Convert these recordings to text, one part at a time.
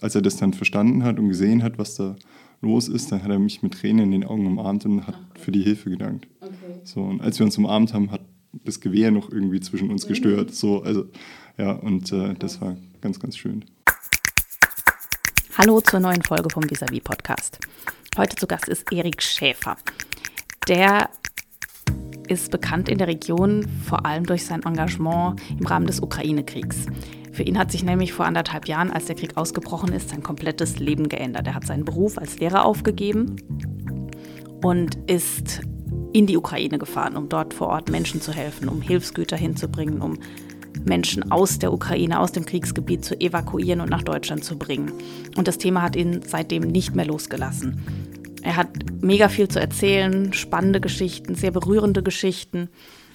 als er das dann verstanden hat und gesehen hat, was da los ist, dann hat er mich mit Tränen in den Augen umarmt und hat für die Hilfe gedankt. Okay. So, und als wir uns umarmt haben, hat das Gewehr noch irgendwie zwischen uns gestört. So, also, ja, und äh, das war ganz, ganz schön. Hallo zur neuen Folge vom Visavi Podcast. Heute zu Gast ist Erik Schäfer. Der ist bekannt in der Region vor allem durch sein Engagement im Rahmen des Ukraine-Kriegs. Für ihn hat sich nämlich vor anderthalb Jahren, als der Krieg ausgebrochen ist, sein komplettes Leben geändert. Er hat seinen Beruf als Lehrer aufgegeben und ist in die Ukraine gefahren, um dort vor Ort Menschen zu helfen, um Hilfsgüter hinzubringen, um Menschen aus der Ukraine, aus dem Kriegsgebiet zu evakuieren und nach Deutschland zu bringen. Und das Thema hat ihn seitdem nicht mehr losgelassen. Er hat mega viel zu erzählen, spannende Geschichten, sehr berührende Geschichten,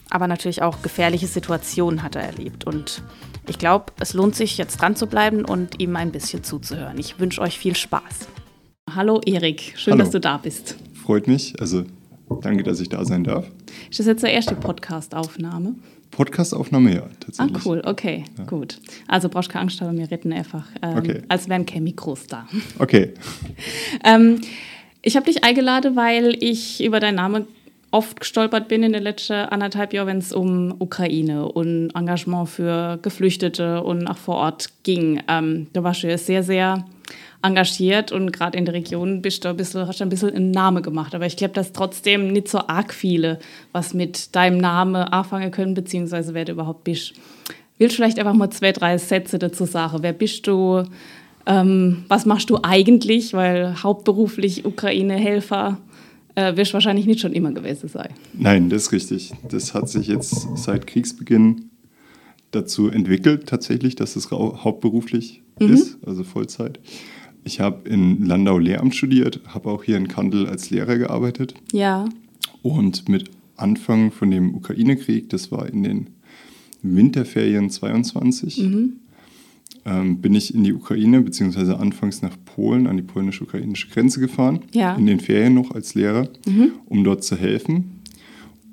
aber natürlich auch gefährliche Situationen hat er erlebt. Und ich glaube, es lohnt sich jetzt dran zu bleiben und ihm ein bisschen zuzuhören. Ich wünsche euch viel Spaß. Hallo Erik, schön, Hallo. dass du da bist. Freut mich. Also danke, dass ich da sein darf. Ist das jetzt die erste Podcast-Aufnahme? Podcast-Aufnahme, ja, tatsächlich. Ah, cool, okay, ja. gut. Also brauchst keine Angst haben, wir reden einfach, ähm, okay. als wären keine Mikros da. Okay. ähm, ich habe dich eingeladen, weil ich über deinen Namen oft gestolpert bin in den letzten anderthalb Jahren, wenn es um Ukraine und Engagement für Geflüchtete und auch vor Ort ging. Ähm, da warst du ja sehr, sehr engagiert und gerade in der Region bist du ein bisschen, hast du ein bisschen einen Namen gemacht. Aber ich glaube, dass trotzdem nicht so arg viele was mit deinem Namen anfangen können, beziehungsweise wer du überhaupt bist. Willst du vielleicht einfach mal zwei, drei Sätze dazu sagen? Wer bist du? Ähm, was machst du eigentlich? Weil hauptberuflich Ukraine-Helfer äh, wirst wahrscheinlich nicht schon immer gewesen sein. Nein, das ist richtig. Das hat sich jetzt seit Kriegsbeginn dazu entwickelt, tatsächlich, dass es hauptberuflich mhm. ist, also Vollzeit. Ich habe in Landau Lehramt studiert, habe auch hier in Kandel als Lehrer gearbeitet. Ja. Und mit Anfang von dem Ukraine-Krieg, das war in den Winterferien 22, mhm ähm, bin ich in die Ukraine, beziehungsweise anfangs nach Polen, an die polnisch-ukrainische Grenze gefahren, ja. in den Ferien noch als Lehrer, mhm. um dort zu helfen.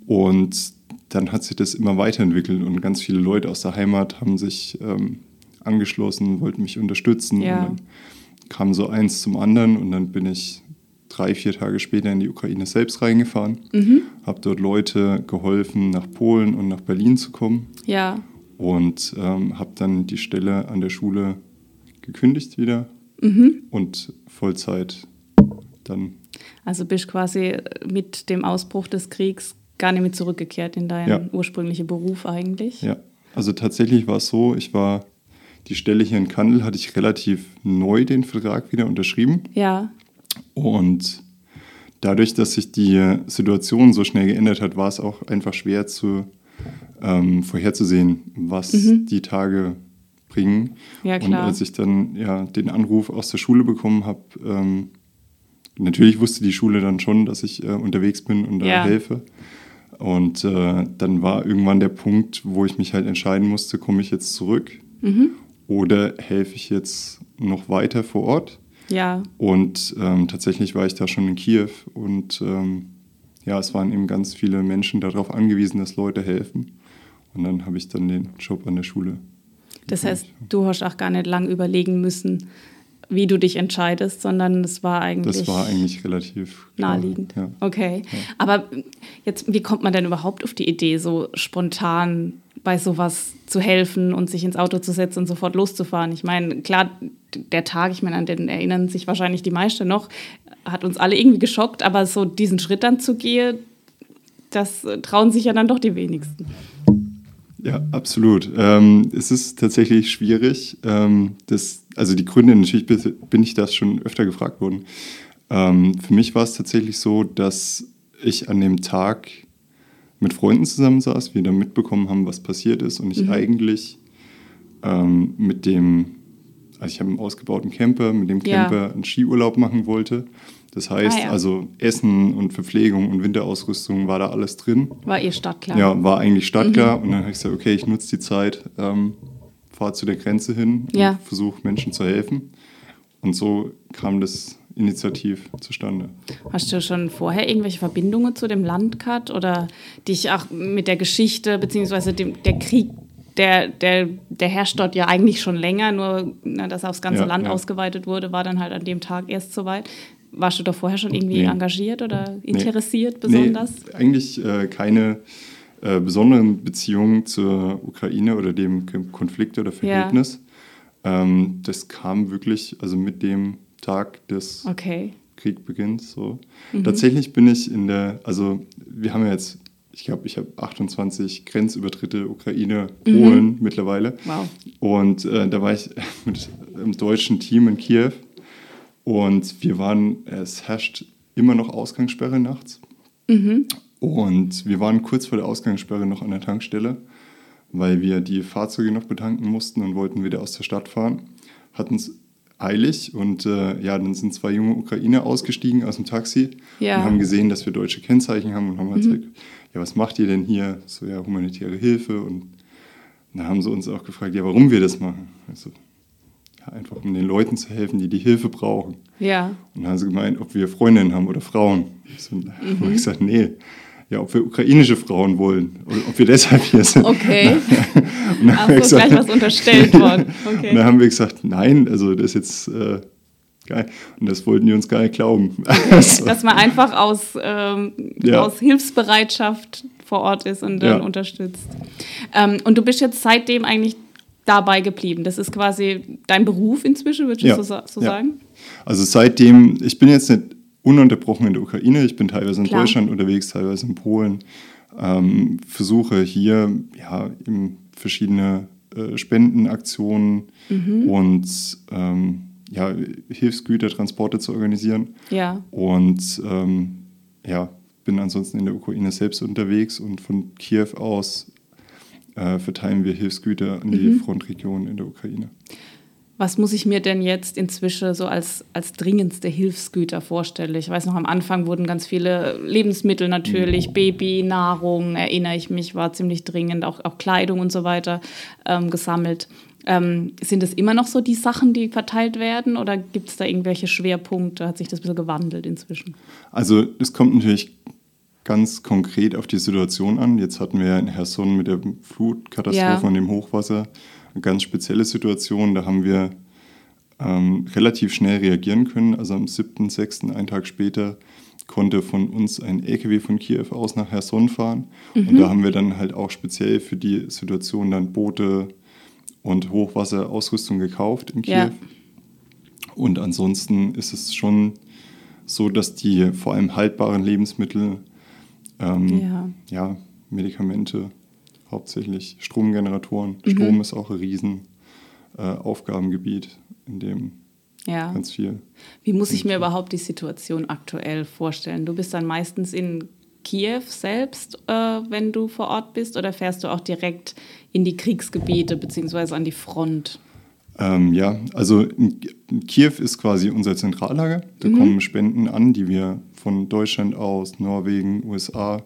Und dann hat sich das immer weiterentwickelt und ganz viele Leute aus der Heimat haben sich ähm, angeschlossen, wollten mich unterstützen. Ja. Und dann kam so eins zum anderen und dann bin ich drei, vier Tage später in die Ukraine selbst reingefahren, mhm. habe dort Leute geholfen, nach Polen und nach Berlin zu kommen. Ja und ähm, habe dann die Stelle an der Schule gekündigt wieder mhm. und Vollzeit dann. Also bist quasi mit dem Ausbruch des Kriegs gar nicht mehr zurückgekehrt in deinen ja. ursprünglichen Beruf eigentlich? Ja, also tatsächlich war es so, ich war die Stelle hier in Kandel hatte ich relativ neu den Vertrag wieder unterschrieben. Ja. Und dadurch, dass sich die Situation so schnell geändert hat, war es auch einfach schwer zu ähm, vorherzusehen, was mhm. die Tage bringen. Ja. Und als ich dann ja, den Anruf aus der Schule bekommen habe, ähm, natürlich wusste die Schule dann schon, dass ich äh, unterwegs bin und da ja. helfe. Und äh, dann war irgendwann der Punkt, wo ich mich halt entscheiden musste, komme ich jetzt zurück mhm. oder helfe ich jetzt noch weiter vor Ort? Ja. Und ähm, tatsächlich war ich da schon in Kiew und ähm, ja, es waren eben ganz viele Menschen darauf angewiesen, dass Leute helfen. Und dann habe ich dann den Job an der Schule. Das heißt, du hast auch gar nicht lang überlegen müssen, wie du dich entscheidest, sondern es war eigentlich. Das war eigentlich relativ klar. naheliegend. Ja. Okay. Ja. Aber jetzt, wie kommt man denn überhaupt auf die Idee, so spontan bei sowas zu helfen und sich ins Auto zu setzen und sofort loszufahren? Ich meine, klar, der Tag, ich meine, an den erinnern sich wahrscheinlich die meisten noch, hat uns alle irgendwie geschockt, aber so diesen Schritt dann zu gehen, das trauen sich ja dann doch die wenigsten. Ja, absolut. Ähm, es ist tatsächlich schwierig. Ähm, das, also die Gründe, natürlich bin ich das schon öfter gefragt worden. Ähm, für mich war es tatsächlich so, dass ich an dem Tag mit Freunden zusammensaß, wir dann mitbekommen haben, was passiert ist und ich mhm. eigentlich ähm, mit dem, also ich habe einen ausgebauten Camper, mit dem Camper ja. einen Skiurlaub machen wollte. Das heißt, ah, ja. also Essen und Verpflegung und Winterausrüstung war da alles drin. War ihr startklar? Ja, war eigentlich startklar. Mhm. Und dann habe ich gesagt, okay, ich nutze die Zeit, ähm, fahre zu der Grenze hin ja. und versuche Menschen zu helfen. Und so kam das Initiativ zustande. Hast du schon vorher irgendwelche Verbindungen zu dem Land gehabt oder dich auch mit der Geschichte bzw. der Krieg der, der, der herrscht dort ja eigentlich schon länger, nur na, dass er aufs ganze Ja, Land ja. ausgeweitet wurde, war dann halt an dem Tag erst soweit. Warst du doch vorher schon irgendwie Nee. engagiert oder interessiert Nee, besonders? eigentlich äh, keine äh, besonderen Beziehungen zur Ukraine oder dem Konflikt oder Verhältnis. Ähm, das kam wirklich, also mit dem Tag des Okay. Kriegbeginns. So. Mhm. Tatsächlich bin ich in der, also wir haben ja jetzt, ich glaube, ich habe 28 Grenzübertritte Ukraine, Polen mittlerweile. Wow. Und äh, da war ich mit einem deutschen Team in Kiew und wir waren, es herrscht immer noch Ausgangssperre nachts. Und wir waren kurz vor der Ausgangssperre noch an der Tankstelle, weil wir die Fahrzeuge noch betanken mussten und wollten wieder aus der Stadt fahren. Hatten es eilig und äh, ja, dann sind zwei junge Ukrainer ausgestiegen aus dem Taxi Ja. und haben gesehen, dass wir deutsche Kennzeichen haben und haben halt gesagt, ja, was macht ihr denn hier? So, ja, humanitäre Hilfe und dann haben sie uns auch gefragt, ja, warum wir das machen. Also, einfach um den Leuten zu helfen, die die Hilfe brauchen. Ja. Und dann haben sie gemeint, ob wir Freundinnen haben oder Frauen. Ich mhm. ich gesagt, nee. Ja, ob wir ukrainische Frauen wollen oder ob wir deshalb hier sind. Okay. Und dann, Ach haben wir so, gleich gesagt, was unterstellt worden. und Okay. dann haben wir gesagt, nein, also das ist jetzt äh, geil. Und das wollten die uns gar nicht glauben. Also, Dass man einfach aus, ähm, Ja. aus Hilfsbereitschaft vor Ort ist und dann Ja. unterstützt. Ähm, und du bist jetzt seitdem eigentlich dabei geblieben. Das ist quasi dein Beruf inzwischen, würdest du Ja. so, so Ja. sagen? Also seitdem, ich bin jetzt nicht ununterbrochen in der Ukraine, ich bin teilweise in Klar. Deutschland unterwegs, teilweise in Polen, ähm, versuche hier ja, eben verschiedene äh, Spendenaktionen Mhm. und ähm, ja, Hilfsgütertransporte zu organisieren. Ja. Und ähm, ja, bin ansonsten in der Ukraine selbst unterwegs und von Kiew aus äh, verteilen wir Hilfsgüter an die Mhm. Frontregionen in der Ukraine. Was muss ich mir denn jetzt inzwischen so als, als dringendste Hilfsgüter vorstellen? Ich weiß noch, am Anfang wurden ganz viele Lebensmittel natürlich, Baby, Nahrung, erinnere ich mich, war ziemlich dringend, auch, auch Kleidung und so weiter ähm, gesammelt. Ähm, sind es immer noch so die Sachen, die verteilt werden oder gibt es da irgendwelche Schwerpunkte? Hat sich das ein bisschen gewandelt inzwischen? Also es kommt natürlich ganz konkret auf die Situation an. Jetzt hatten wir ja in Herson mit der Flutkatastrophe Ja. und dem Hochwasser eine ganz spezielle Situation. Da haben wir ähm, relativ schnell reagieren können. Also am 7.6., einen Tag später, konnte von uns ein LKW von Kiew aus nach Herson fahren. Und da haben wir dann halt auch speziell für die Situation dann Boote und Hochwasserausrüstung gekauft in Kiew. Ja. Und ansonsten ist es schon so, dass die vor allem haltbaren Lebensmittel, ähm, Ja. ja. Medikamente, hauptsächlich Stromgeneratoren. Mhm. Strom ist auch ein riesen äh, in dem Ja. ganz viel. Wie muss ich mir überhaupt die Situation aktuell vorstellen? Du bist dann meistens in Kiew selbst, äh, wenn du vor Ort bist, oder fährst du auch direkt in die Kriegsgebiete beziehungsweise an die Front? Ähm, ja, also Kiew ist quasi unser Zentrallager. Da Mhm. kommen Spenden an, die wir von Deutschland aus, Norwegen, USA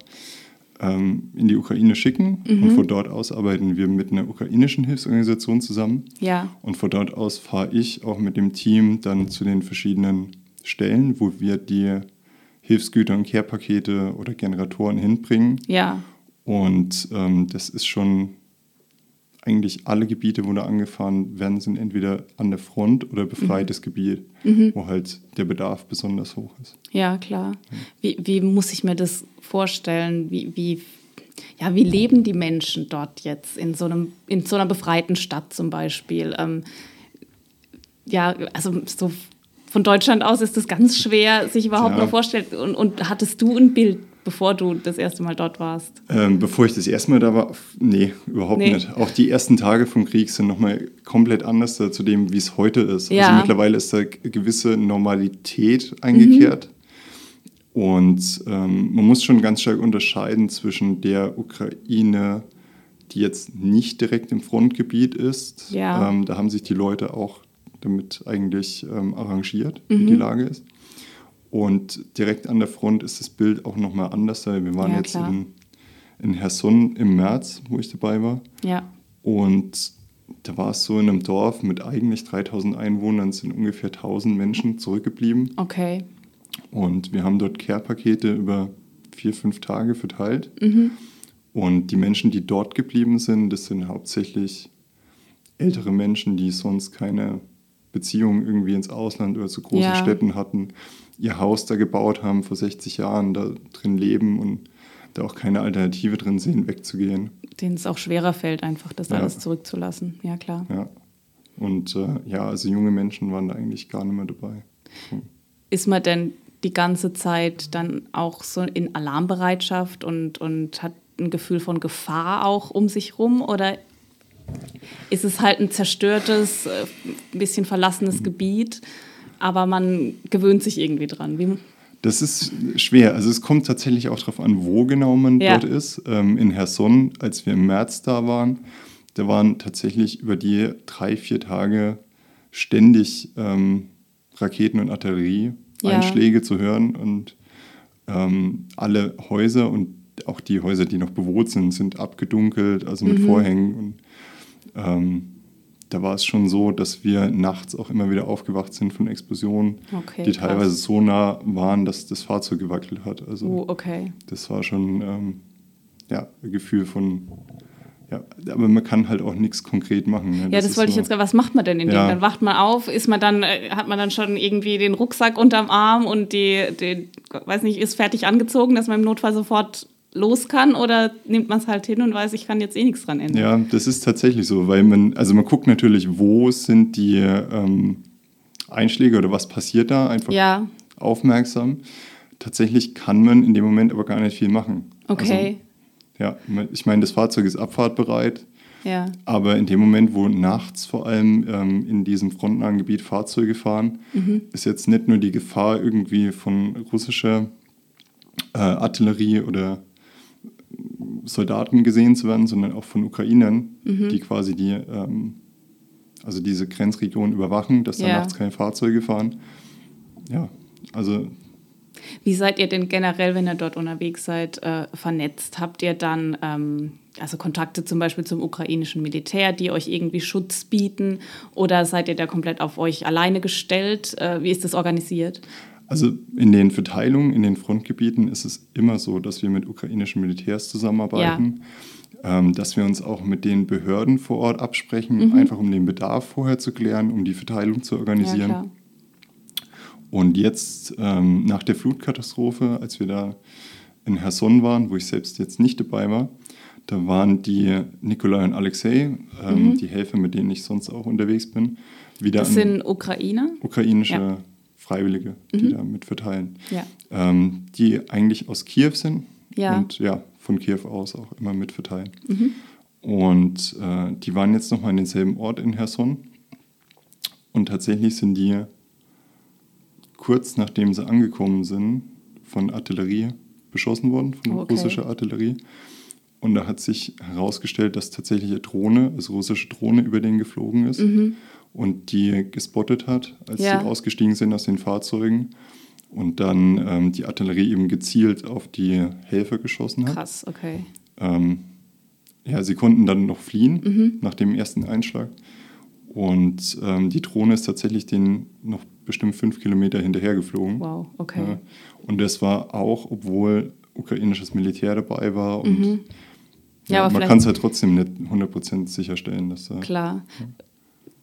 ähm, in die Ukraine schicken. Mhm. Und von dort aus arbeiten wir mit einer ukrainischen Hilfsorganisation zusammen. Ja, Und von dort aus fahre ich auch mit dem Team dann zu den verschiedenen Stellen, wo wir die Hilfsgüter und Care-Pakete oder Generatoren hinbringen. ja, Und ähm, das ist schon eigentlich alle Gebiete, wo da angefahren werden, sind entweder an der Front oder befreites Gebiet, wo halt der Bedarf besonders hoch ist. ja, klar. Wie, wie muss ich mir das vorstellen? Wie, wie, ja, wie leben die Menschen dort jetzt in so, einem, in so einer befreiten Stadt zum Beispiel? Ähm, ja, also so von Deutschland aus ist das ganz schwer, sich überhaupt Ja. mal vorstellen. Und, und hattest du ein Bild, bevor du das erste Mal dort warst? Ähm, bevor ich das erste Mal da war, nee, überhaupt Nee. nicht. Auch die ersten Tage vom Krieg sind nochmal komplett anders zu dem, wie es heute ist. Ja. Also mittlerweile ist da gewisse Normalität eingekehrt. Und ähm, man muss schon ganz stark unterscheiden zwischen der Ukraine, die jetzt nicht direkt im Frontgebiet ist. Ja. Ähm, da haben sich die Leute auch damit eigentlich ähm, arrangiert, wie die Lage ist. Und direkt an der Front ist das Bild auch nochmal anders. Wir waren Ja, jetzt in, in Herson im März, wo ich dabei war. Ja, Und da war es so in einem Dorf mit eigentlich 3000 Einwohnern, sind ungefähr 1000 Menschen zurückgeblieben. okay. Und wir haben dort Care-Pakete über vier, fünf Tage verteilt. Und die Menschen, die dort geblieben sind, das sind hauptsächlich ältere Menschen, die sonst keine Beziehung irgendwie ins Ausland oder zu großen Ja. Städten hatten, ihr Haus da gebaut haben vor 60 Jahren, da drin leben und da auch keine Alternative drin sehen, wegzugehen. Denen es auch schwerer fällt, einfach das Ja. alles zurückzulassen. Ja, klar. Ja. Und äh, ja, also junge Menschen waren da eigentlich gar nicht mehr dabei. Ist man denn die ganze Zeit dann auch so in Alarmbereitschaft und, und hat ein Gefühl von Gefahr auch um sich rum? Oder ist es halt ein zerstörtes, äh, ein bisschen verlassenes Gebiet, aber man gewöhnt sich irgendwie dran? Wie, Das ist schwer. Also es kommt tatsächlich auch darauf an, wo genau man Ja. dort ist. Ähm, in Herson, als wir im März da waren, da waren tatsächlich über die drei, vier Tage ständig ähm, Raketen- und Artillerieeinschläge zu hören. Und ähm, alle Häuser und auch die Häuser, die noch bewohnt sind, sind abgedunkelt, also mit Vorhängen. Und ähm, da war es schon so, dass wir nachts auch immer wieder aufgewacht sind von Explosionen, Okay, die krass. teilweise so nah waren, dass das Fahrzeug gewackelt hat. Also oh, okay. das war schon ähm, ja, ein Gefühl von, ja, aber man kann halt auch nichts konkret machen. Ne? Ja, das, ist wollte ich jetzt gerade. Was macht man denn in dem? Ja. Dann wacht man auf, ist man dann, äh, hat man dann schon irgendwie den Rucksack unterm Arm und die, die, weiß nicht, ist fertig angezogen, dass man im Notfall sofort los kann oder nimmt man es halt hin und weiß, ich kann jetzt eh nichts dran ändern. Ja, das ist tatsächlich so, weil man, also man guckt natürlich, wo sind die ähm, Einschläge oder was passiert da, einfach Ja, aufmerksam. Tatsächlich kann man in dem Moment aber gar nicht viel machen. okay. Also, ja, ich meine, das Fahrzeug ist abfahrtbereit, ja, aber in dem Moment, wo nachts vor allem ähm, in diesem frontnahen Gebiet Fahrzeuge fahren, Mhm. ist jetzt nicht nur die Gefahr irgendwie von russischer äh, Artillerie oder Soldaten gesehen zu werden, sondern auch von Ukrainern, Mhm. die quasi die, ähm, also diese Grenzregion überwachen, dass da Ja. nachts keine Fahrzeuge fahren. Ja, also Wie seid ihr denn generell, wenn ihr dort unterwegs seid, äh, vernetzt? Habt ihr dann ähm, also Kontakte zum Beispiel zum ukrainischen Militär, die euch irgendwie Schutz bieten? Oder seid ihr da komplett auf euch alleine gestellt? Äh, wie ist das organisiert? Also in den Verteilungen, in den Frontgebieten ist es immer so, dass wir mit ukrainischen Militärs zusammenarbeiten, ähm, dass wir uns auch mit den Behörden vor Ort absprechen, einfach um den Bedarf vorher zu klären, um die Verteilung zu organisieren. Ja. Und jetzt ähm, nach der Flutkatastrophe, als wir da in Herson waren, wo ich selbst jetzt nicht dabei war, da waren die Nikolai und Alexei, ähm, die Helfer, mit denen ich sonst auch unterwegs bin, wieder Das sind Ukrainer? ukrainische Ja. Freiwillige, die da mit verteilen, Ja. ähm, die eigentlich aus Kiew sind Ja. und ja, von Kiew aus auch immer mit verteilen. Und äh, die waren jetzt nochmal an denselben Ort in Herson und tatsächlich sind die kurz nachdem sie angekommen sind, von Artillerie beschossen worden, von Okay. russischer Artillerie. Und da hat sich herausgestellt, dass tatsächlich eine Drohne, also russische Drohne, über den geflogen ist und die gespottet hat, als Ja. sie ausgestiegen sind aus den Fahrzeugen. Und dann ähm, die Artillerie eben gezielt auf die Helfer geschossen hat. Krass, okay. Ähm, ja, sie konnten dann noch fliehen nach dem ersten Einschlag. Und ähm, die Drohne ist tatsächlich den noch bestimmt fünf Kilometer hinterher geflogen. Wow, okay. Ja. Und das war auch, obwohl ukrainisches Militär dabei war. Und Mhm. Ja, ja, man kann es halt trotzdem nicht 100% sicherstellen, dass da. Klar.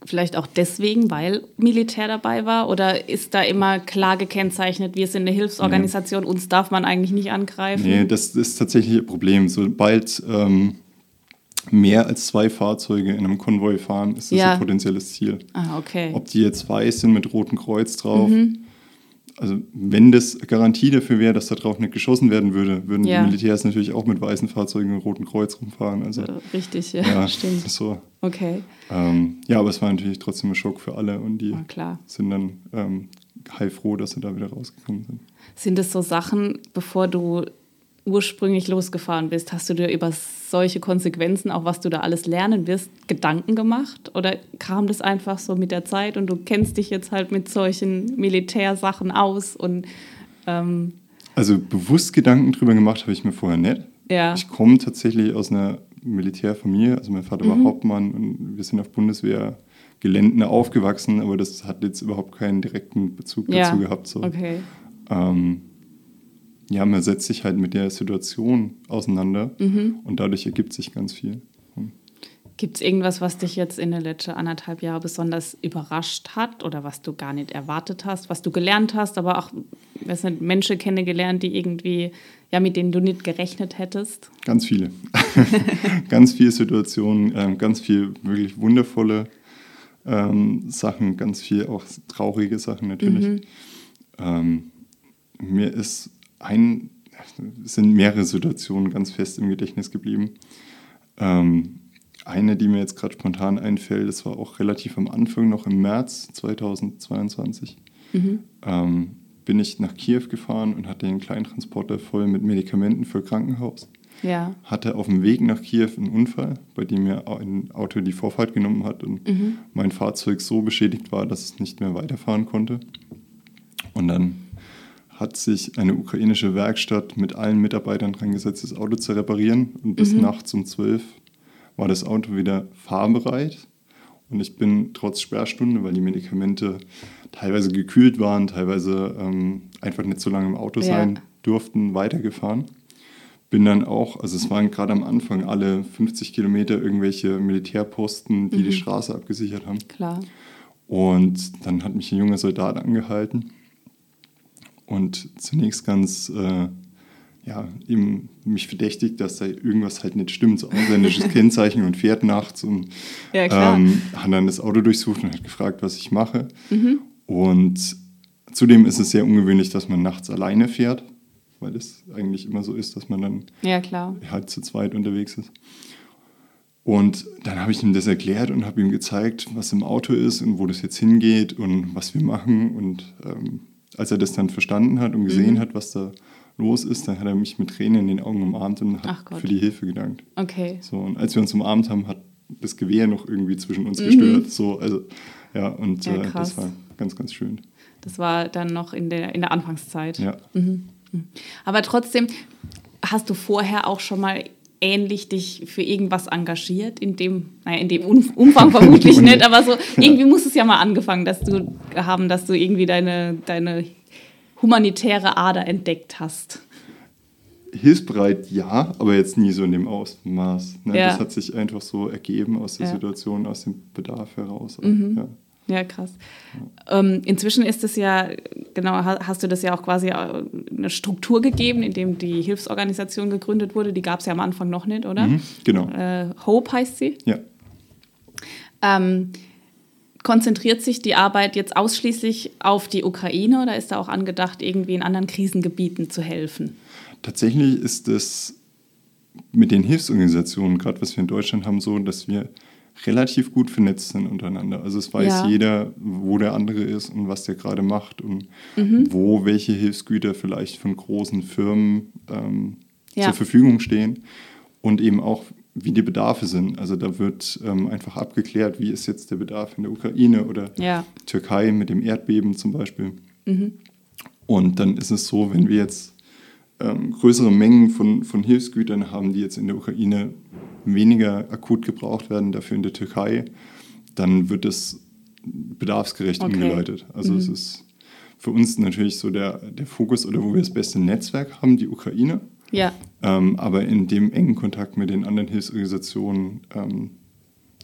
Vielleicht auch deswegen, weil Militär dabei war? Oder ist da immer klar gekennzeichnet, wir sind eine Hilfsorganisation, uns darf man eigentlich nicht angreifen? Nee, das ist tatsächlich ein Problem. Sobald ähm, mehr als zwei Fahrzeuge in einem Konvoi fahren, ist das Ja. ein potenzielles Ziel. Ah, okay. Ob die jetzt weiß sind mit rotem Kreuz drauf. Mhm. Also wenn das Garantie dafür wäre, dass da drauf nicht geschossen werden würde, würden Ja. die Militärs natürlich auch mit weißen Fahrzeugen mit rotem Kreuz rumfahren. Also Richtig, ja, ja, stimmt. so. Okay, Ähm, ja, aber es war natürlich trotzdem ein Schock für alle und die klar. sind dann ähm, heilfroh, dass sie da wieder rausgekommen sind. Sind es so Sachen, bevor du ursprünglich losgefahren bist, hast du dir über solche Konsequenzen, auch was du da alles lernen wirst, Gedanken gemacht? Oder kam das einfach so mit der Zeit und du kennst dich jetzt halt mit solchen Militärsachen aus und ähm, Also bewusst Gedanken drüber gemacht habe ich mir vorher nicht. ja, Ich komme tatsächlich aus einer Militärfamilie. Also mein Vater Mhm. war Hauptmann und wir sind auf Bundeswehrgeländen aufgewachsen, aber das hat jetzt überhaupt keinen direkten Bezug ja, dazu gehabt. So. okay, Ähm, ja, man setzt sich halt mit der Situation auseinander Mhm. und dadurch ergibt sich ganz viel. Gibt es irgendwas, was dich jetzt in den letzten anderthalb Jahren besonders überrascht hat oder was du gar nicht erwartet hast, was du gelernt hast, aber auch weiß nicht, Menschen kennengelernt, die irgendwie, ja, mit denen du nicht gerechnet hättest? Ganz viele. ganz viele Situationen, ähm, ganz viel wirklich wundervolle ähm, Sachen, ganz viel auch traurige Sachen natürlich. Ähm, mir ist ein, sind mehrere Situationen ganz fest im Gedächtnis geblieben. Ähm, eine, die mir jetzt gerade spontan einfällt, das war auch relativ am Anfang, noch im März 2022. Ähm, bin ich nach Kiew gefahren und hatte einen kleinen Transporter voll mit Medikamenten für Krankenhaus. Ja. Hatte auf dem Weg nach Kiew einen Unfall, bei dem mir ein Auto die Vorfahrt genommen hat und mein Fahrzeug so beschädigt war, dass es nicht mehr weiterfahren konnte. Und dann hat sich eine ukrainische Werkstatt mit allen Mitarbeitern dran gesetzt, das Auto zu reparieren. Und bis nachts um 12 war das Auto wieder fahrbereit. Und ich bin trotz Sperrstunde, weil die Medikamente teilweise gekühlt waren, teilweise ähm, einfach nicht so lange im Auto Ja. sein durften, weitergefahren. Bin dann auch, also es waren gerade am Anfang alle 50 Kilometer irgendwelche Militärposten, die die Straße abgesichert haben. Klar. Und dann hat mich ein junger Soldat angehalten und zunächst ganz, äh, ja, ihm mich verdächtigt, dass da irgendwas halt nicht stimmt, so ausländisches Kennzeichen und fährt nachts und Ja, klar. ähm, hat dann das Auto durchsucht und hat gefragt, was ich mache. Und zudem ist es sehr ungewöhnlich, dass man nachts alleine fährt, weil es eigentlich immer so ist, dass man dann Ja, halt zu zweit unterwegs ist. Und dann habe ich ihm das erklärt und habe ihm gezeigt, was im Auto ist und wo das jetzt hingeht und was wir machen. Und ähm, als er das dann verstanden hat und gesehen hat, was da los ist, dann hat er mich mit Tränen in den Augen umarmt und hat für die Hilfe gedankt. Okay. So, und als wir uns umarmt haben, hat das Gewehr noch irgendwie zwischen uns gestört. So, also, ja, und Mhm. Ja, äh, das war ganz, ganz schön. Das war dann noch in der, in der Anfangszeit. Ja. Aber trotzdem, hast du vorher auch schon mal ähnlich dich für irgendwas engagiert? In dem, naja, in dem Um- Umfang vermutlich nicht, aber so irgendwie muss es ja mal angefangen, dass du haben, dass du irgendwie deine, deine humanitäre Ader entdeckt hast. Hilfsbereit ja, aber jetzt nie so in dem Ausmaß. Ne? Ja. Das hat sich einfach so ergeben aus der Ja. Mhm. Situation, aus dem Bedarf heraus. Ja. Ja, krass. Ähm, inzwischen ist es ja, genau, ha- hast du das ja auch quasi äh, eine Struktur gegeben, in dem die Hilfsorganisation gegründet wurde. Die gab es ja am Anfang noch nicht, oder? Mhm, genau. Äh, Hope heißt sie. Ja. Ähm, konzentriert sich die Arbeit jetzt ausschließlich auf die Ukraine oder ist da auch angedacht, irgendwie in anderen Krisengebieten zu helfen? Tatsächlich ist es mit den Hilfsorganisationen, gerade was wir in Deutschland haben, so, dass wir relativ gut vernetzt sind untereinander. Also es weiß Ja. jeder, wo der andere ist und was der gerade macht und Mhm. wo welche Hilfsgüter vielleicht von großen Firmen ähm, Ja. zur Verfügung stehen und eben auch, wie die Bedarfe sind. Also da wird ähm, einfach abgeklärt, wie ist jetzt der Bedarf in der Ukraine oder Ja. Türkei mit dem Erdbeben zum Beispiel. Mhm. Und dann ist es so, wenn wir jetzt ähm, größere Mengen von, von Hilfsgütern haben, die jetzt in der Ukraine weniger akut gebraucht werden, dafür in der Türkei, dann wird es bedarfsgerecht Okay. umgeleitet. Also es ist für uns natürlich so der, der Fokus oder wo wir das beste Netzwerk haben, die Ukraine. Ja, Ähm, aber in dem engen Kontakt mit den anderen Hilfsorganisationen, ähm,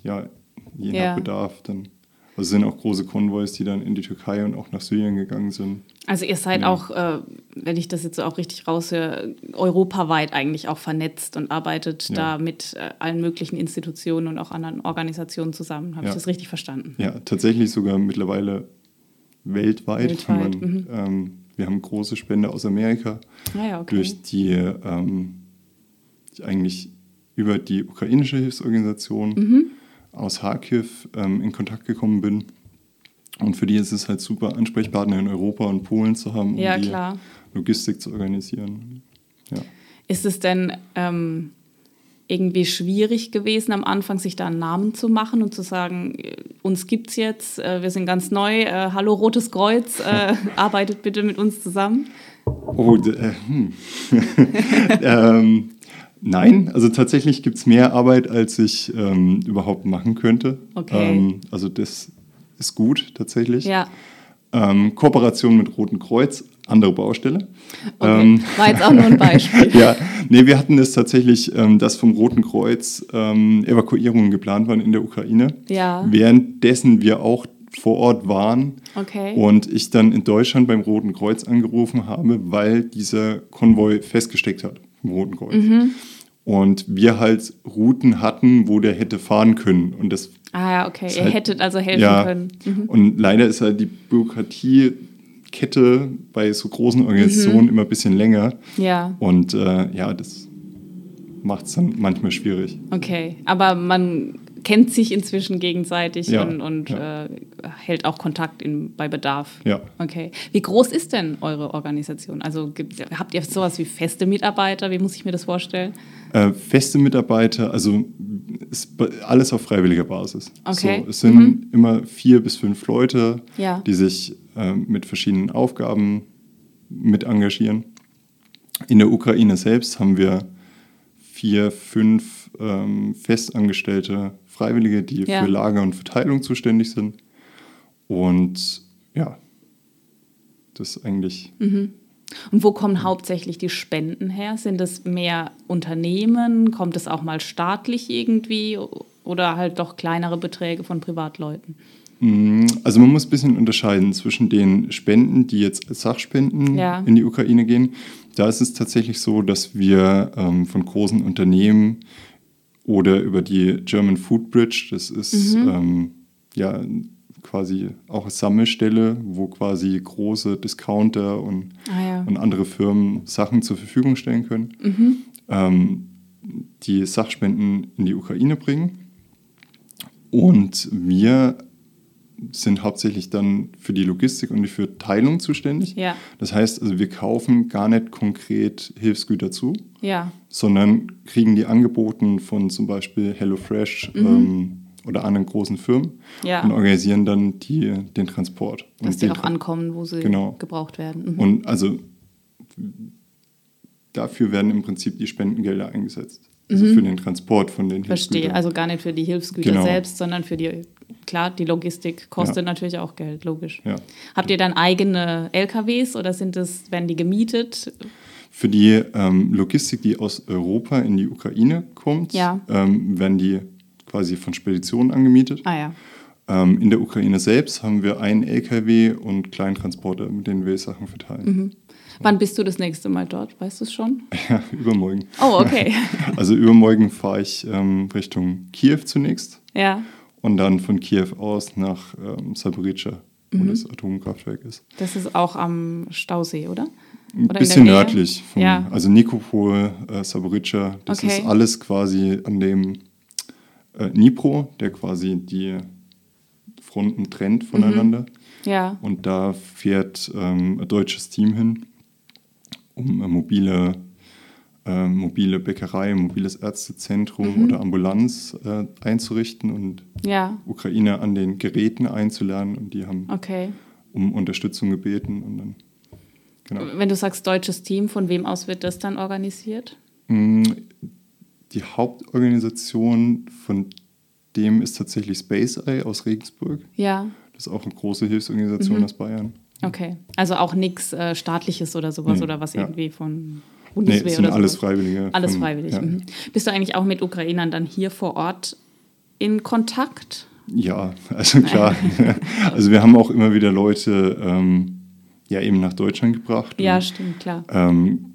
ja, je nach Ja. Bedarf, dann. Also es sind auch große Konvois, die dann in die Türkei und auch nach Syrien gegangen sind. also ihr seid auch, äh, wenn ich das jetzt so auch richtig raushöre, europaweit eigentlich auch vernetzt und arbeitet Ja. da mit äh, allen möglichen Institutionen und auch anderen Organisationen zusammen. Habe Ja. ich das richtig verstanden? Ja, tatsächlich sogar mittlerweile weltweit. Weltweit, man, ähm, wir haben große Spende aus Amerika, Ah ja, okay. durch die ähm, ich eigentlich über die ukrainische Hilfsorganisation Mhm. Aus Kharkiv ähm, in Kontakt gekommen bin. Und für die ist es halt super, Ansprechpartner in Europa und Polen zu haben, um Ja, die. Logistik zu organisieren. Ja. Ist es denn ähm, irgendwie schwierig gewesen, am Anfang sich da einen Namen zu machen und zu sagen, äh, uns gibt's jetzt, äh, wir sind ganz neu, äh, hallo Rotes Kreuz, äh, arbeitet bitte mit uns zusammen? Oh, äh, hm. ähm, nein, also tatsächlich gibt es mehr Arbeit, als ich ähm, überhaupt machen könnte. Okay. Ähm, also das ist gut tatsächlich. Ja, Ähm, Kooperation mit Roten Kreuz andere Baustelle. Okay. Ähm, War jetzt auch nur ein Beispiel. ja, nee, wir hatten es tatsächlich, ähm, dass vom Roten Kreuz ähm, Evakuierungen geplant waren in der Ukraine. Ja. Währenddessen wir auch vor Ort waren Okay. und ich dann in Deutschland beim Roten Kreuz angerufen habe, weil dieser Konvoi festgesteckt hat vom Roten Kreuz. Mhm. Und wir halt Routen hatten, wo der hätte fahren können. Und das ah ja, okay. Ihr halt- hättet also helfen ja, können. Mhm. Und leider ist halt die Bürokratiekette bei so großen Organisationen immer ein bisschen länger. Ja, Und äh, ja, das macht es dann manchmal schwierig. okay. Aber man kennt sich inzwischen gegenseitig Ja, und, und ja. äh, hält auch Kontakt in, bei Bedarf. Ja. Okay. Wie groß ist denn eure Organisation? Also gibt, habt ihr sowas wie feste Mitarbeiter? Wie muss ich mir das vorstellen? Äh, feste Mitarbeiter, also alles auf freiwilliger Basis. Okay. So, es sind immer vier bis fünf Leute, Ja. die sich äh, mit verschiedenen Aufgaben mit engagieren. In der Ukraine selbst haben wir vier, fünf ähm, festangestellte Freiwillige, die Ja. für Lager und Verteilung zuständig sind. Und ja, das ist eigentlich Und wo kommen hauptsächlich die Spenden her? Sind es mehr Unternehmen? Kommt es auch mal staatlich irgendwie? Oder halt doch kleinere Beträge von Privatleuten? Mm, Also man muss ein bisschen unterscheiden zwischen den Spenden, die jetzt als Sachspenden Ja. in die Ukraine gehen. Da ist es tatsächlich so, dass wir ähm, von großen Unternehmen oder über die German Food Bridge, das ist Mhm. ähm, ja quasi auch eine Sammelstelle, wo quasi große Discounter und, Ah ja. und andere Firmen Sachen zur Verfügung stellen können, Mhm. ähm, die Sachspenden in die Ukraine bringen. Und wir sind hauptsächlich dann für die Logistik und für Teilung zuständig. Ja. Das heißt, also wir kaufen gar nicht konkret Hilfsgüter zu, Ja. sondern kriegen die angeboten von zum Beispiel HelloFresh ähm, oder anderen großen Firmen Mhm. Ja. und organisieren dann die, den Transport. Dass und die auch ankommen, wo sie Genau. gebraucht werden. Mhm. und also dafür werden im Prinzip die Spendengelder eingesetzt. Also für den Transport von den Mhm. Verstehe. Hilfsgütern. Also gar nicht für die Hilfsgüter Genau. selbst, sondern für die, klar, die Logistik kostet Ja. natürlich auch Geld, logisch. Ja. Habt ihr dann eigene LKWs oder sind es, werden die gemietet? Für die ähm, Logistik, die aus Europa in die Ukraine kommt, Ja. ähm, werden die quasi von Speditionen angemietet. Ah. Ähm, in der Ukraine selbst haben wir einen LKW und Kleintransporter, mit denen wir Sachen verteilen. Mhm. Wann bist du das nächste Mal dort? Weißt du es schon? Ja, übermorgen. Oh, okay. Also übermorgen fahre ich ähm, Richtung Kiew zunächst ja. Und dann von Kiew aus nach ähm, Saporica, wo Mhm. das Atomkraftwerk ist. Das ist auch am Stausee, oder? Ein bisschen nördlich. Von, Ja. Also Nikopol, äh, Saporica, das Okay. ist alles quasi an dem äh, Dnipro, der quasi die Fronten trennt voneinander. Ja. Und da fährt ähm, ein deutsches Team hin, um mobile, äh, mobile Bäckerei, mobiles Ärztezentrum Mhm. oder Ambulanz äh, einzurichten und Ja. Ukrainer an den Geräten einzulernen. Und die haben Okay. um Unterstützung gebeten. Und dann, genau. Wenn du sagst deutsches Team, von wem aus wird das dann organisiert? Mm, Die Hauptorganisation von dem ist tatsächlich Space Eye aus Regensburg. Ja. Das ist auch eine große Hilfsorganisation Mhm. aus Bayern. Okay. Also auch nichts äh, staatliches oder sowas Nee, oder was ja. irgendwie von Bundeswehr es sind oder alles sowas? Freiwillige. Alles von- freiwillig. Ja. Mhm. Bist du eigentlich auch mit Ukrainern dann hier vor Ort in Kontakt? Ja, also klar. also wir haben auch immer wieder Leute ähm, ja eben nach Deutschland gebracht. Ja, Und, stimmt, klar. ähm,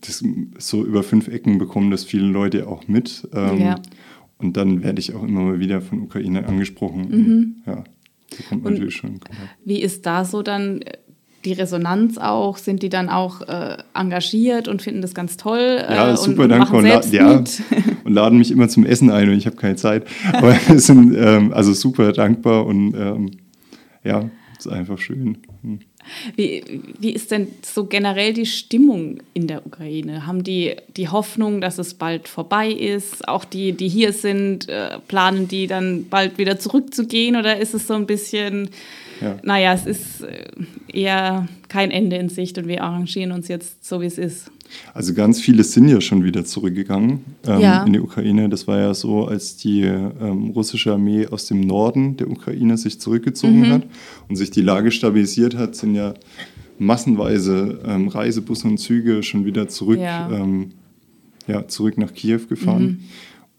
das, so über fünf Ecken bekommen das viele Leute auch mit. Ähm, Ja. Und dann werde ich auch immer mal wieder von Ukraine angesprochen. Mhm. Und, ja, da kommt Und- natürlich schon. Wie ist da so dann die Resonanz auch? Sind die dann auch äh, engagiert und finden das ganz toll? Ja, äh, super und, dankbar. Und la ja, und laden mich immer zum Essen ein und ich habe keine Zeit. Aber es sind ähm, also super dankbar und ähm, ja, ist einfach schön. Hm. Wie, wie ist denn so generell die Stimmung in der Ukraine? Haben die die Hoffnung, dass es bald vorbei ist? Auch die, die hier sind, äh, planen die dann bald wieder zurückzugehen? Oder ist es so ein bisschen, Ja. naja, es ist äh, eher kein Ende in Sicht und wir arrangieren uns jetzt so, wie es ist? Also ganz viele sind ja schon wieder zurückgegangen ähm, Ja. in die Ukraine. Das war ja so, als die ähm, russische Armee aus dem Norden der Ukraine sich zurückgezogen Mhm. hat und sich die Lage stabilisiert hat, sind ja massenweise ähm, Reisebusse und Züge schon wieder zurück, Ja. ähm, ja, zurück nach Kiew gefahren.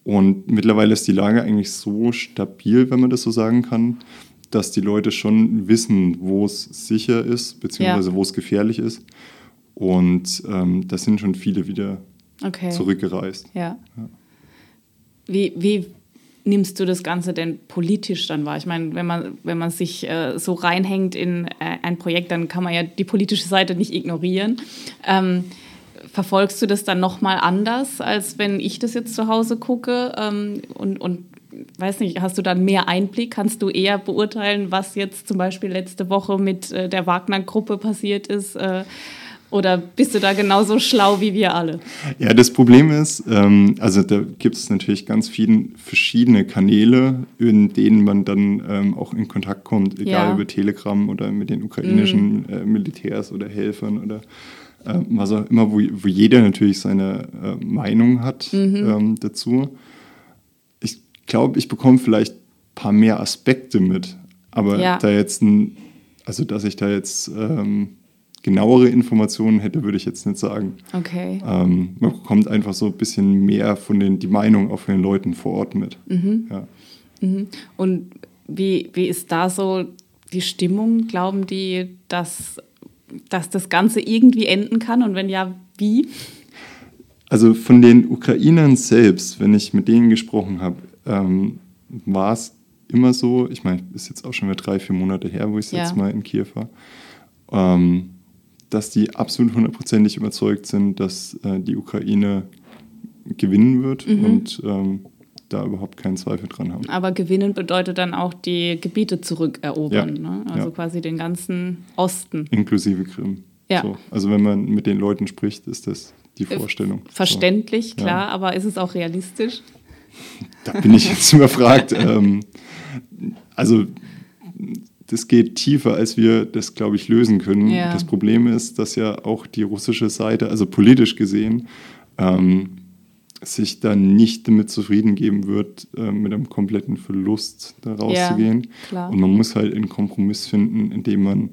Und mittlerweile ist die Lage eigentlich so stabil, wenn man das so sagen kann, dass die Leute schon wissen, wo es sicher ist, beziehungsweise Ja. wo es gefährlich ist. Und ähm, da sind schon viele wieder Okay. zurückgereist. Ja. Wie, wie nimmst du das Ganze denn politisch dann wahr? Ich meine, wenn man, wenn man sich äh, so reinhängt in äh, ein Projekt, dann kann man ja die politische Seite nicht ignorieren. Ähm, verfolgst du das dann nochmal anders, als wenn ich das jetzt zu Hause gucke? Ähm, und, und weiß nicht, hast du dann mehr Einblick? Kannst du eher beurteilen, was jetzt zum Beispiel letzte Woche mit äh, der Wagner-Gruppe passiert ist? Äh, oder bist du da genauso schlau wie wir alle? Ja, das Problem ist, ähm, also da gibt es natürlich ganz viele verschiedene Kanäle, in denen man dann ähm, auch in Kontakt kommt, egal Ja. über Telegram oder mit den ukrainischen äh, Militärs oder Helfern oder äh, was auch immer, wo, wo jeder natürlich seine äh, Meinung hat ähm, dazu. Ich glaube, ich bekomme vielleicht ein paar mehr Aspekte mit, aber Ja. da jetzt ein, also dass ich da jetzt ähm, genauere Informationen hätte, würde ich jetzt nicht sagen. Okay. Ähm, man bekommt einfach so ein bisschen mehr von den, die Meinung auch von den Leuten vor Ort mit. Ja. Und wie, wie ist da so die Stimmung? Glauben die, dass, dass das Ganze irgendwie enden kann? Und wenn ja, wie? Also von den Ukrainern selbst, wenn ich mit denen gesprochen habe, ähm, war es immer so, ich meine, ist jetzt auch schon wieder drei, vier Monate her, wo ich Ja. jetzt mal in Kiew war, ähm, dass die absolut hundertprozentig überzeugt sind, dass äh, die Ukraine gewinnen wird Mhm. und ähm, da überhaupt keinen Zweifel dran haben. Aber gewinnen bedeutet dann auch die Gebiete zurückerobern. Ja. Ne? Also Ja. quasi den ganzen Osten. Inklusive Krim. Ja. So. Also wenn man mit den Leuten spricht, ist das die Äh, Vorstellung. Verständlich, Ja. klar, aber ist es auch realistisch? Da bin ich jetzt überfragt. ähm, also das geht tiefer, als wir das, glaube ich, lösen können. Ja. Das Problem ist, dass ja auch die russische Seite, also politisch gesehen, ähm, sich dann nicht damit zufrieden geben wird, äh, mit einem kompletten Verlust da rauszugehen. klar. Und man muss halt einen Kompromiss finden, in dem man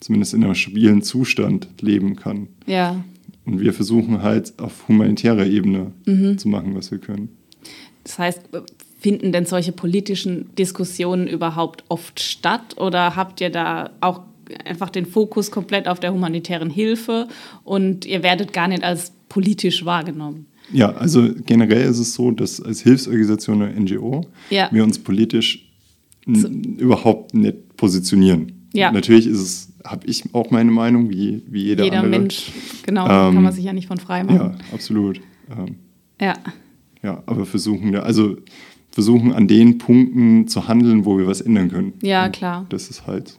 zumindest in einem stabilen Zustand leben kann. Ja. Und wir versuchen halt auf humanitärer Ebene Mhm. zu machen, was wir können. Das heißt, finden denn solche politischen Diskussionen überhaupt oft statt oder habt ihr da auch einfach den Fokus komplett auf der humanitären Hilfe und ihr werdet gar nicht als politisch wahrgenommen? Ja, also generell ist es so, dass als Hilfsorganisation oder NGO Ja. wir uns politisch n- überhaupt nicht positionieren. Ja. Natürlich ist es, habe ich auch meine Meinung, wie, wie jeder, Jeder andere. Mensch, genau, Ähm, kann man sich ja nicht von frei machen. Ja, absolut. Ähm, Ja. Ja, aber versuchen, also versuchen an den Punkten zu handeln, wo wir was ändern können. Ja, Und klar. Das ist halt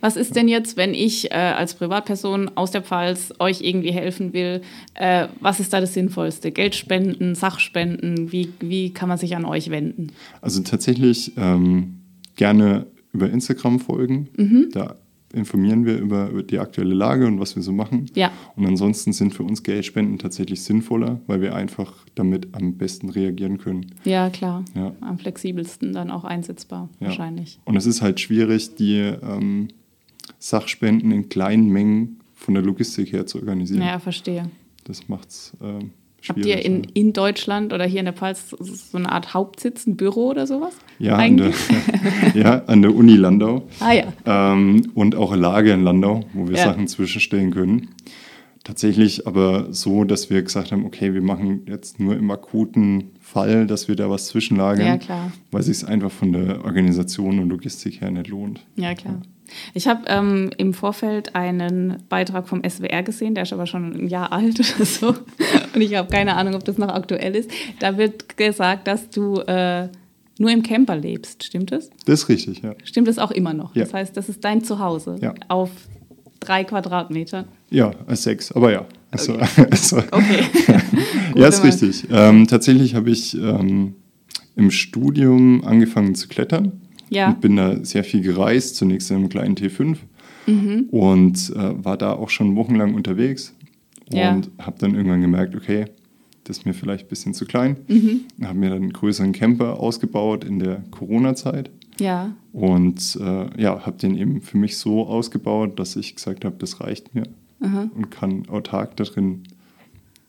Was ist denn jetzt, wenn ich äh, als Privatperson aus der Pfalz euch irgendwie helfen will? Äh, was ist da das Sinnvollste? Geldspenden, Sachspenden? Wie, wie kann man sich an euch wenden? Also tatsächlich ähm, gerne über Instagram folgen. Mhm. Da informieren wir über, über die aktuelle Lage und was wir so machen. Ja. Und ansonsten sind für uns Geldspenden tatsächlich sinnvoller, weil wir einfach damit am besten reagieren können. Ja, klar. Ja. Am flexibelsten dann auch einsetzbar, Ja. wahrscheinlich. Und es ist halt schwierig, die ähm, Sachspenden in kleinen Mengen von der Logistik her zu organisieren. Ja, verstehe. Das macht es ähm, Habt ihr in, ja. in Deutschland oder hier in der Pfalz so eine Art Hauptsitz, ein Büro oder sowas? Ja, an der, Eigentlich? ja, an der Uni Landau. Ah ja. Ähm, und auch ein Lager in Landau, wo wir Ja. Sachen zwischenstellen können. Tatsächlich aber so, dass wir gesagt haben, okay, wir machen jetzt nur im akuten Fall, dass wir da was zwischenlagern, Ja, klar. weil sich es einfach von der Organisation und Logistik her nicht lohnt. Ja, klar. Ich habe ähm, im Vorfeld einen Beitrag vom SWR gesehen, der ist aber schon ein Jahr alt oder so. Und ich habe keine Ahnung, ob das noch aktuell ist. Da wird gesagt, dass du äh, nur im Camper lebst. Stimmt das? Das ist richtig, ja. Stimmt das auch immer noch? Ja. Das heißt, das ist dein Zuhause Ja. auf drei Quadratmetern. Ja, sechs, aber ja. Also, also, Okay. Gut, ja, ist richtig. Ähm, tatsächlich habe ich ähm, im Studium angefangen zu klettern. Ja. Und bin da sehr viel gereist, zunächst in einem kleinen T5 Mhm. und äh, war da auch schon wochenlang unterwegs Ja. und habe dann irgendwann gemerkt, okay, das ist mir vielleicht ein bisschen zu klein. Mhm. Habe mir dann einen größeren Camper ausgebaut in der Corona-Zeit Ja. Und äh, ja, habe den eben für mich so ausgebaut, dass ich gesagt habe, das reicht mir Aha. und kann autark da drin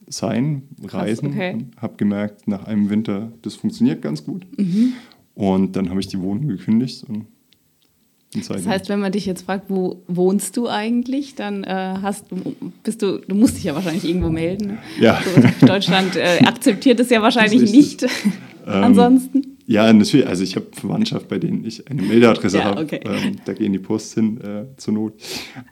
sein, reisen. okay. Habe gemerkt, nach einem Winter, das funktioniert ganz gut. Mhm. Und dann habe ich die Wohnung gekündigt und, Das heißt, wenn man dich jetzt fragt, wo wohnst du eigentlich, dann äh, hast du, bist du, du musst dich ja wahrscheinlich irgendwo melden. ne? Ja. So, Deutschland äh, akzeptiert es ja wahrscheinlich Das nicht. Ähm, Ansonsten. Ja, natürlich. Also ich habe Verwandtschaft, bei denen ich eine Meldeadresse Ja, habe. okay. Ähm, da gehen die Post hin äh, zur Not.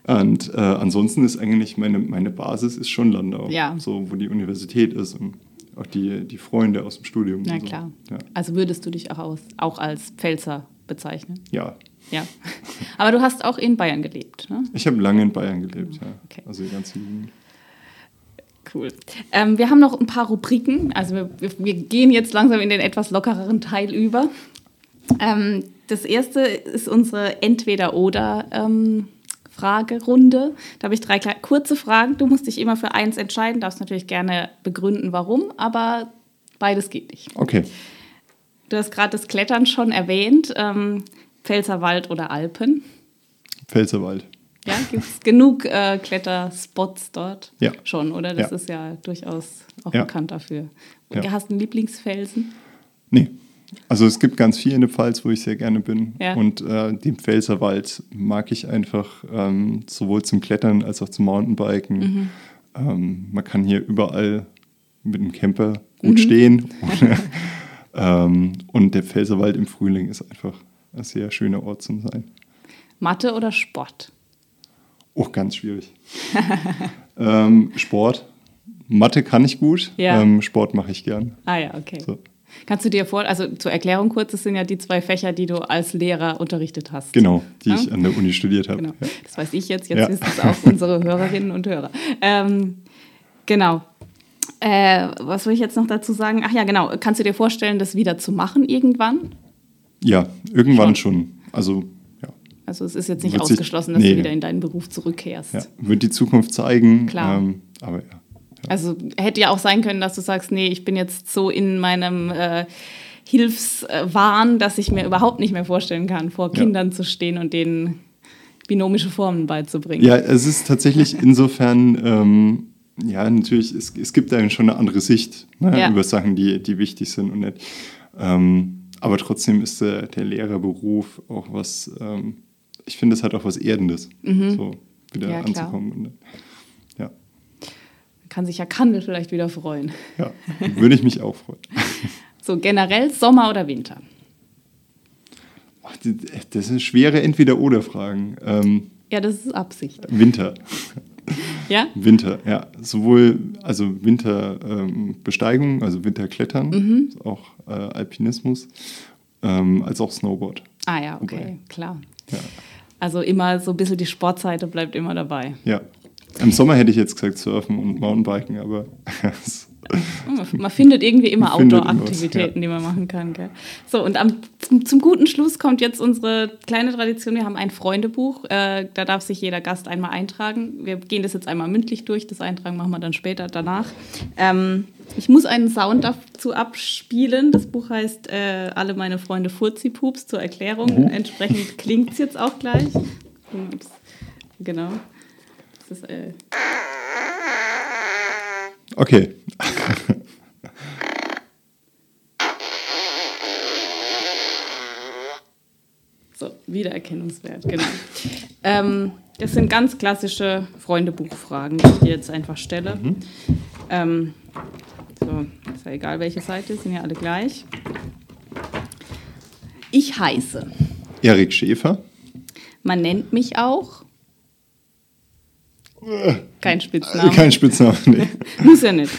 Und äh, ansonsten ist eigentlich meine, meine Basis ist schon Landau. Ja. So, wo die Universität ist und auch die, die Freunde aus dem Studium. Na so. klar. Ja. Also würdest du dich auch, aus, auch als Pfälzer bezeichnen? ja. Ja. Aber du hast auch in Bayern gelebt, ne? Ich habe lange in Bayern gelebt, ja. Okay. Also die ganze Jugend. Cool. Ähm, wir haben noch ein paar Rubriken. Also wir, wir, gehen jetzt langsam in den etwas lockereren Teil über. Ähm, das erste ist unsere Entweder-Oder-Fragerunde. da habe ich drei kurze Fragen. Du musst dich immer für eins entscheiden, darfst natürlich gerne begründen, warum, aber beides geht nicht. Okay. Du hast gerade das Klettern schon erwähnt. Ähm, Pfälzerwald oder Alpen. Pfälzerwald. Ja, gibt es genug äh, Kletterspots dort? Ja. Schon, oder? Das Ja. ist ja durchaus auch Ja. bekannt dafür. Ja. Hast du einen Lieblingsfelsen? Nee. Also es gibt ganz viel in der Pfalz, wo ich sehr gerne bin. Ja. Und äh, den Pfälzerwald mag ich einfach ähm, sowohl zum Klettern als auch zum Mountainbiken. Mhm. Ähm, man kann hier überall mit dem Camper Mhm. gut stehen. ähm, und der Pfälzerwald im Frühling ist einfach ein sehr schöner Ort zum Sein. Mathe oder Sport? Oh, ganz schwierig. ähm, Sport. Mathe kann ich gut. Ja. Ähm, Sport mache ich gern. Ah ja, okay. So. Kannst du dir vor, also zur Erklärung kurz, das sind ja die zwei Fächer, die du als Lehrer unterrichtet hast. Genau, die Ja? ich an der Uni studiert habe. Genau. Ja. Das weiß ich jetzt, jetzt Ja. wissen es auch unsere Hörerinnen und Hörer. Ähm, genau. Äh, was will ich jetzt noch dazu sagen? Ach ja, genau. Kannst du dir vorstellen, das wieder zu machen irgendwann? Ja, irgendwann schon. Also, ja. Also es ist jetzt nicht Wird ausgeschlossen, dass nee. du wieder in deinen Beruf zurückkehrst. ja. Wird die Zukunft zeigen. Klar. Ähm, aber ja. Also hätte ja auch sein können, dass du sagst, nee, ich bin jetzt so in meinem äh, Hilfswahn, dass ich mir überhaupt nicht mehr vorstellen kann, vor Ja. Kindern zu stehen und denen binomische Formen beizubringen. Ja, es ist tatsächlich insofern, ähm, ja, natürlich, es, es gibt da schon eine andere Sicht ne, Ja. über Sachen, die, die wichtig sind und nicht. Ähm, aber trotzdem ist der, der Lehrerberuf auch was, ähm, ich finde, es hat auch was Erdendes, so wieder Mhm. Ja, klar. anzukommen. Ja, Kann sich ja Kandel vielleicht wieder freuen. ja, würde ich mich auch freuen. So generell Sommer oder Winter? Das sind schwere Entweder-Oder-Fragen. Ähm, Ja, das ist Absicht. Winter. Ja? Winter, ja. Sowohl also Winterbesteigung, also Winterklettern, Mhm. auch äh, Alpinismus, ähm, als auch Snowboard. Ah ja, okay, Wobei. klar. Ja. Also immer so ein bisschen die Sportseite bleibt immer dabei. ja. Im Sommer hätte ich jetzt gesagt Surfen und Mountainbiken, aber Man, findet irgendwie immer Outdoor-Aktivitäten, irgendwas, die man machen kann. Gell? So, und am, zum, zum guten Schluss kommt jetzt unsere kleine Tradition. Wir haben ein Freundebuch. Äh, da darf sich jeder Gast einmal eintragen. Wir gehen das jetzt einmal mündlich durch. Das Eintragen machen wir dann später danach. Ähm, ich muss einen Sound dazu abspielen. Das Buch heißt äh, Alle meine Freunde Furzi-Pups zur Erklärung. Entsprechend klingt es jetzt auch gleich. Genau. Das ist, äh, okay. So, Wiedererkennungswert, genau. ähm, das sind ganz klassische Freundebuchfragen, die ich dir jetzt einfach stelle. Ähm, so, ist ja egal, welche Seite, sind ja alle gleich. Ich heiße. Erik Schäfer. Man nennt mich auch. Kein Spitzname. Kein Spitzname, nee. Muss ja nicht.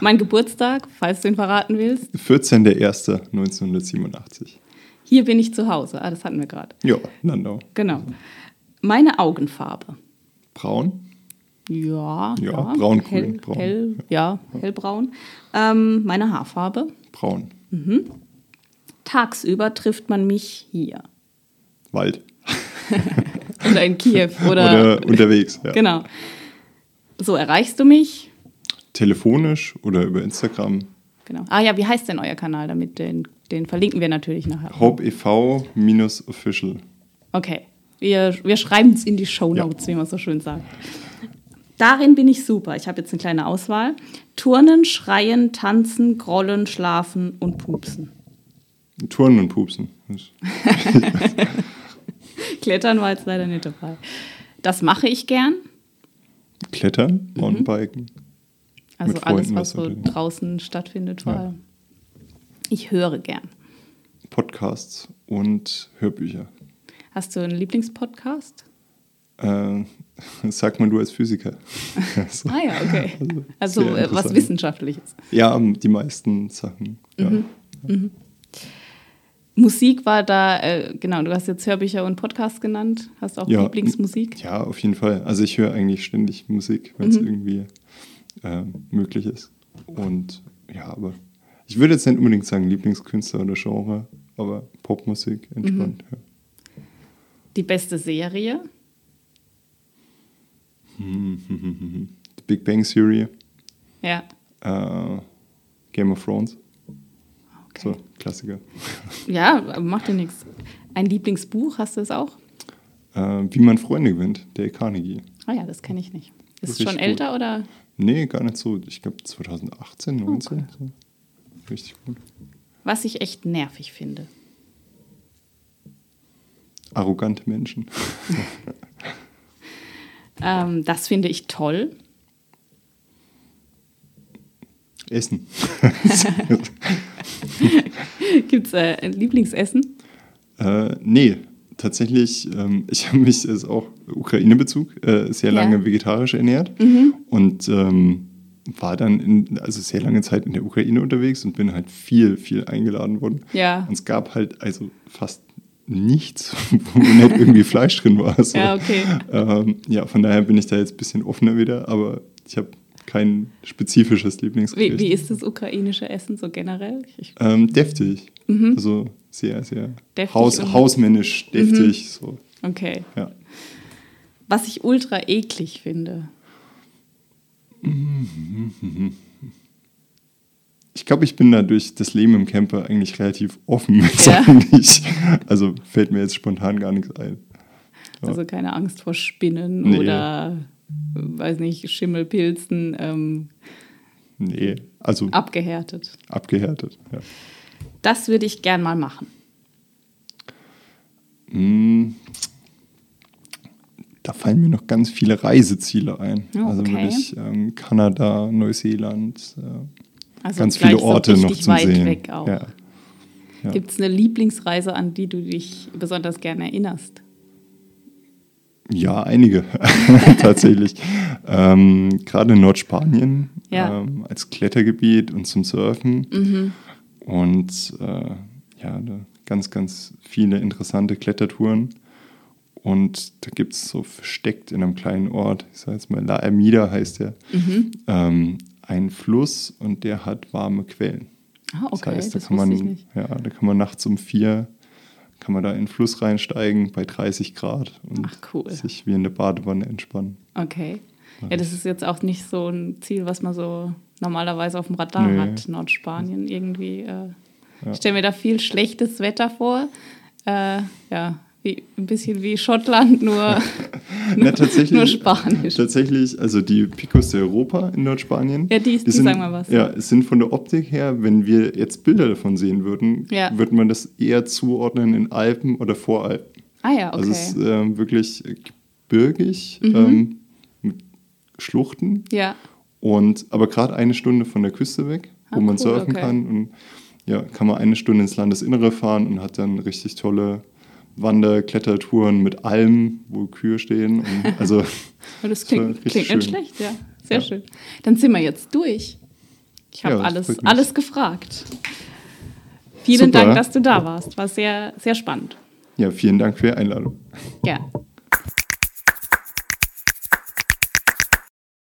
Mein Geburtstag, falls du ihn verraten willst. 14.01.1987. Hier bin ich zu Hause. Ah, das hatten wir gerade. Ja, Landau. Genau. Meine Augenfarbe. Braun. Ja, Ja, braun, cool, hell, braun. Hell, ja, hellbraun. Ähm, meine Haarfarbe. Braun. Tagsüber trifft man mich hier. Wald. Oder in Kiew. Oder, Oder unterwegs. Ja. Genau. So erreichst du mich. Telefonisch oder über Instagram. genau. Ah ja, wie heißt denn euer Kanal? Damit den, den verlinken wir natürlich nachher. Hope e.V. minus official. Okay. Wir, wir schreiben es in die Show Notes, ja. wie man so schön sagt. Darin bin ich super. Ich habe jetzt eine kleine Auswahl. Turnen, Schreien, Tanzen, Grollen, Schlafen und Pupsen. Turnen und Pupsen. Klettern war jetzt leider nicht dabei. Das mache ich gern. Klettern, mhm. Mountainbiken. Also alles, was so draußen stattfindet, vor allem. Ich höre gern. Podcasts und Hörbücher. Hast du einen Lieblingspodcast? Äh, sag mal du als Physiker. also, ah ja, okay. Also, also äh, was Wissenschaftliches. Ja, die meisten Sachen. Ja. Mhm. Mhm. Musik war da, äh, genau, du hast jetzt Hörbücher und Podcasts genannt. Hast du auch ja, Lieblingsmusik? Ja, auf jeden Fall. Also ich höre eigentlich ständig Musik, wenn es mhm. irgendwie äh, möglich ist. Und ja, aber ich würde jetzt nicht unbedingt sagen Lieblingskünstler oder Genre, aber Popmusik entspannt. Mhm. Ja. Die beste Serie? The Big Bang Theory. Ja. Uh, Game of Thrones. So, Klassiker. Ja, macht ja nichts. Ein Lieblingsbuch, hast du es auch? Uh, Wie man Freunde gewinnt, der Carnegie. Ah ja, das kenne ich nicht. Ist es schon älter gut. oder? Nee, gar nicht so. Ich glaube 2018, 19. Okay. So. Richtig gut. Was ich echt nervig finde. Arrogante Menschen. ähm, das finde ich toll. Essen. Gibt es äh, ein Lieblingsessen? Äh, nee, tatsächlich, ähm, ich habe mich, ist auch Ukraine-Bezug, äh, sehr lange ja. vegetarisch ernährt mhm. und ähm, war dann in, also sehr lange Zeit in der Ukraine unterwegs und bin halt viel, viel eingeladen worden. Ja. Und es gab halt also fast nichts, wo nicht irgendwie Fleisch drin war. So. Ja, okay. Ähm, ja, von daher bin ich da jetzt ein bisschen offener wieder, aber ich habe kein spezifisches Lieblingsgericht. Wie, wie, ist das ukrainische Essen so generell? Ähm, deftig. Mhm. Also sehr, sehr Haus, hausmännisch, deftig. Mhm. So. Okay. Ja. Was ich ultra eklig finde. Ich glaube, ich bin da durch das Leben im Camper eigentlich relativ offen ja. Ich, also fällt mir jetzt spontan gar nichts ein. Ja. Also keine Angst vor Spinnen nee. oder, weiß nicht, Schimmelpilzen. Ähm, nee, also. Abgehärtet. Abgehärtet, ja. Das würde ich gern mal machen. Hm, da fallen mir noch ganz viele Reiseziele ein. Oh, also okay. Also wirklich ähm, Kanada, Neuseeland, äh, also ganz viele Orte noch weit Sehen. Weg auch. Ja. Ja. Gibt es eine Lieblingsreise, an die du dich besonders gerne erinnerst? Ja, einige tatsächlich. ähm, Gerade in Nordspanien ja. ähm, als Klettergebiet und zum Surfen. Mhm. Und äh, ja, ganz, ganz viele interessante Klettertouren. Und da gibt es so versteckt in einem kleinen Ort, ich sage jetzt mal La Ermida heißt der, mhm. ähm, einen Fluss und der hat warme Quellen. Ah, okay, das heißt, da das kann man, ja, da kann man nachts um vier kann man da in den Fluss reinsteigen bei 30 Grad und cool. sich wie in der Badewanne entspannen. Okay. Ja, das ist jetzt auch nicht so ein Ziel, was man so normalerweise auf dem Radar nee. hat, Nordspanien irgendwie. Äh, ja. Ich stelle mir da viel schlechtes Wetter vor. Äh, ja, wie, ein bisschen wie Schottland, nur, Na, tatsächlich, nur Spanisch. Tatsächlich, also die Picos de Europa in Nordspanien. Ja, die, die, die sind, sagen mal was. Ja, es sind von der Optik her, wenn wir jetzt Bilder davon sehen würden, ja. würde man das eher zuordnen in Alpen oder Voralpen. Ah ja, okay. Also es ist ähm, wirklich gebirgig mhm. ähm, mit Schluchten. Ja. Und aber gerade eine Stunde von der Küste weg, wo ah, man cool, surfen okay. kann. Und ja, kann man eine Stunde ins Landesinnere fahren und hat dann richtig tolle Wanderklettertouren mit Almen, wo Kühe stehen. Und also, das klingt, klingt nicht schlecht, ja. Sehr ja. schön. Dann sind wir jetzt durch. Ich habe ja, alles, alles gefragt. Vielen Super. Dank, dass du da warst. War sehr, sehr spannend. Ja, vielen Dank für die Einladung. Ja.